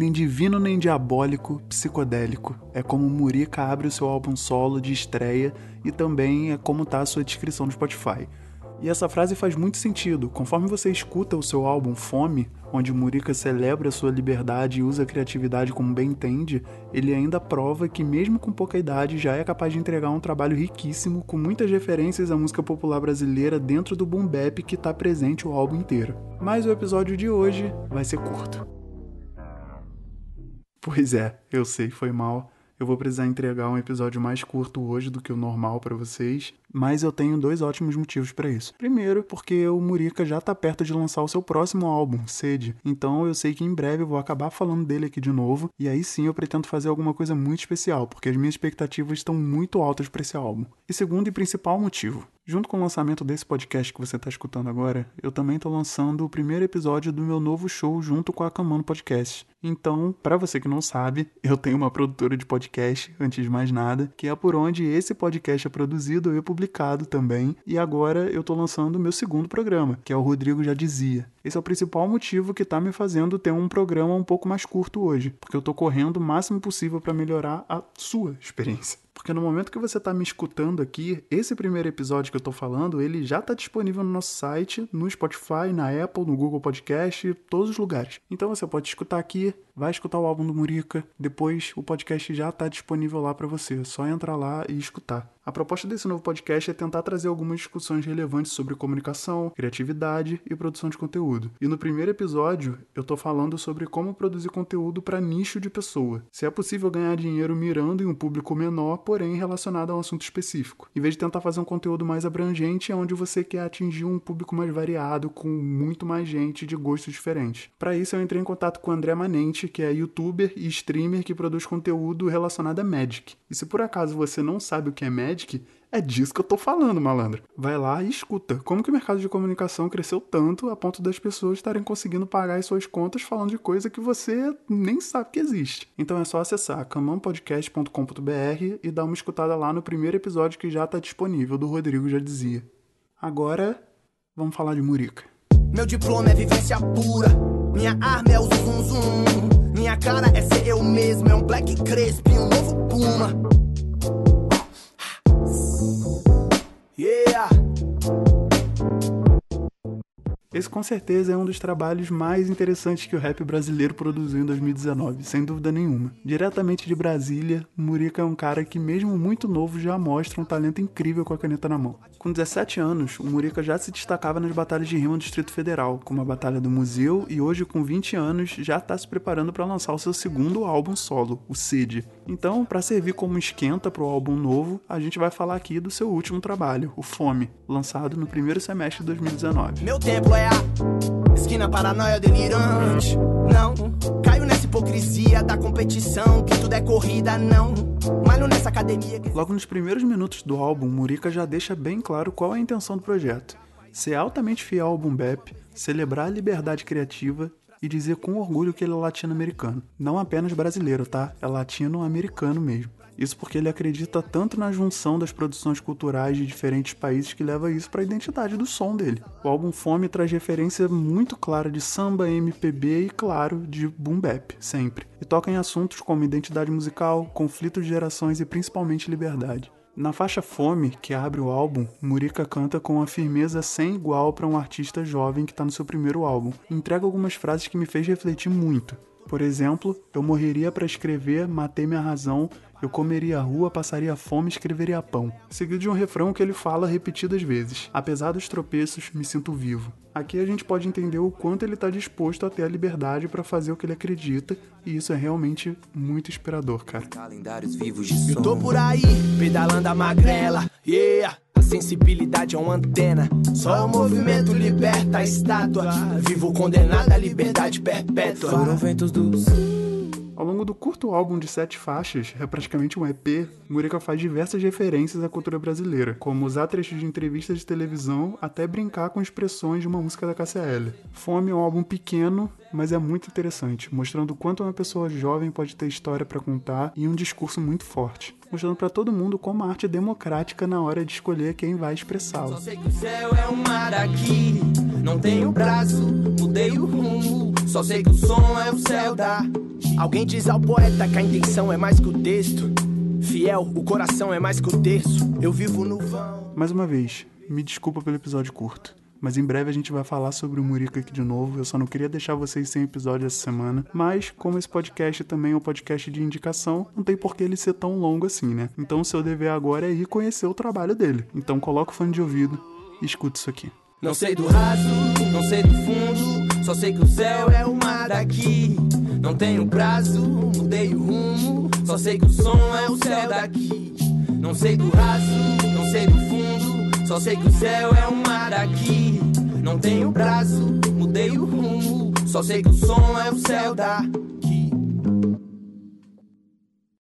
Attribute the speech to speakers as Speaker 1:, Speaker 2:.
Speaker 1: nem divino nem diabólico, psicodélico. É como Murica abre o seu álbum solo de estreia e também é como tá a sua descrição no Spotify. E essa frase faz muito sentido. Conforme você escuta o seu álbum Fome, onde Murica celebra sua liberdade e usa a criatividade como bem entende, ele ainda prova que, mesmo com pouca idade, já é capaz de entregar um trabalho riquíssimo, com muitas referências à música popular brasileira dentro do boom bap que está presente o álbum inteiro. Mas o episódio de hoje vai ser curto. Pois é, eu sei, foi mal. Eu vou precisar entregar um episódio mais curto hoje do que o normal para vocês, mas eu tenho dois ótimos motivos para isso. Primeiro, porque o Murica já tá perto de lançar o seu próximo álbum, Sede. Então eu sei que em breve eu vou acabar falando dele aqui de novo, e aí sim eu pretendo fazer alguma coisa muito especial, porque as minhas expectativas estão muito altas para esse álbum. E segundo e principal motivo, Junto com o lançamento desse podcast que você está escutando agora, eu também estou lançando o primeiro episódio do meu novo show junto com a Camano Podcast. Então, para você que não sabe, eu tenho uma produtora de podcast, antes de mais nada, que é por onde esse podcast é produzido e publicado também. E agora eu estou lançando o meu segundo programa, que é o Rodrigo Já Dizia. Esse é o principal motivo que está me fazendo ter um programa um pouco mais curto hoje, porque eu estou correndo o máximo possível para melhorar a sua experiência. Porque no momento que você está me escutando aqui, esse primeiro episódio que eu estou falando, ele já está disponível no nosso site, no Spotify, na Apple, no Google Podcast, todos os lugares. Então você pode escutar aqui, vai escutar o álbum do Murica, depois o podcast já está disponível lá para você. É só entrar lá e escutar. A proposta desse novo podcast é tentar trazer algumas discussões relevantes sobre comunicação, criatividade e produção de conteúdo. E no primeiro episódio, eu tô falando sobre como produzir conteúdo para nicho de pessoa. Se é possível ganhar dinheiro mirando em um público menor, porém relacionado a um assunto específico. Em vez de tentar fazer um conteúdo mais abrangente, é onde você quer atingir um público mais variado, com muito mais gente de gostos diferentes. Para isso, eu entrei em contato com o André Manente, que é youtuber e streamer que produz conteúdo relacionado a Magic. E se por acaso você não sabe o que é Magic, é disso que eu tô falando, malandro. Vai lá e escuta. Como que o mercado de comunicação cresceu tanto a ponto das pessoas estarem conseguindo pagar as suas contas falando de coisa que você nem sabe que existe. Então é só acessar camanpodcast.com.br e dar uma escutada lá no primeiro episódio que já tá disponível, do Rodrigo já dizia. Agora, vamos falar de Murica.
Speaker 2: Meu diploma é vivência pura, minha arma cara é ser eu mesmo, é um black cresp
Speaker 1: Esse com certeza é um dos trabalhos mais interessantes que o rap brasileiro produziu em 2019, sem dúvida nenhuma. Diretamente de Brasília, Murica é um cara que, mesmo muito novo, já mostra um talento incrível com a caneta na mão. Com 17 anos, o Murica já se destacava nas batalhas de rima do Distrito Federal, como a Batalha do Museu, e hoje, com 20 anos, já está se preparando para lançar o seu segundo álbum solo, o Cid. Então, para servir como esquenta para o álbum novo, a gente vai falar aqui do seu último trabalho, o Fome, lançado no primeiro semestre de 2019.
Speaker 2: Meu templo é Esquina paranoia delirante. Não, caio nessa hipocrisia da competição, que tudo é corrida, não. Malho nessa academia. Que...
Speaker 1: Logo nos primeiros minutos do álbum, Murica já deixa bem claro qual é a intenção do projeto: ser altamente fiel ao boom bap, celebrar a liberdade criativa e dizer com orgulho que ele é latino-americano. Não apenas brasileiro, tá? É latino-americano mesmo. Isso porque ele acredita tanto na junção das produções culturais de diferentes países que leva isso para a identidade do som dele. O álbum Fome traz referência muito clara de samba, MPB e, claro, de boom bap, sempre. E toca em assuntos como identidade musical, conflitos de gerações e principalmente liberdade. Na faixa Fome, que abre o álbum, Murica canta com uma firmeza sem igual para um artista jovem que está no seu primeiro álbum. Entrega algumas frases que me fez refletir muito. Por exemplo, eu morreria para escrever, matei minha razão, eu comeria a rua, passaria fome e escreveria pão. Seguido de um refrão que ele fala repetidas vezes. Apesar dos tropeços, me sinto vivo. Aqui a gente pode entender o quanto ele está disposto a ter a liberdade para fazer o que ele acredita, e isso é realmente muito inspirador, cara. Calendários
Speaker 2: vivos de Eu tô por aí, pedalando a magrela, yeah. Sensibilidade é uma antena, só o movimento liberta a estátua. Vivo condenado à liberdade perpétua. Foram ventos dos
Speaker 1: ao longo do curto álbum de sete faixas, é praticamente um EP, Murica faz diversas referências à cultura brasileira, como usar trechos de entrevistas de televisão até brincar com expressões de uma música da KCL. Fome é um álbum pequeno, mas é muito interessante, mostrando o quanto uma pessoa jovem pode ter história para contar e um discurso muito forte, mostrando para todo mundo como a arte é democrática na hora de escolher quem vai expressá-la.
Speaker 2: Só sei que o céu é um mar aqui, não tenho braço, mudei o rumo Só sei que o som é o céu da. Alguém diz ao poeta que a intenção é mais que o texto. Fiel, o coração é mais que o terço. Eu vivo no vão.
Speaker 1: Mais uma vez, me desculpa pelo episódio curto. Mas em breve a gente vai falar sobre o Murica aqui de novo. Eu só não queria deixar vocês sem episódio essa semana. Mas, como esse podcast também é um podcast de indicação, não tem por que ele ser tão longo assim, né? Então o seu dever agora é ir conhecer o trabalho dele. Então coloca o fone de ouvido e escuta isso aqui.
Speaker 2: Não sei do raso, não sei do fundo, só sei que o céu é o mar daqui. Não tenho prazo, mudei o rumo, só sei que o som é o céu daqui. Não sei do raso, não sei do só sei que o céu é o mar daqui. Não tenho prazo, mudei o rumo, só sei que o som é o céu da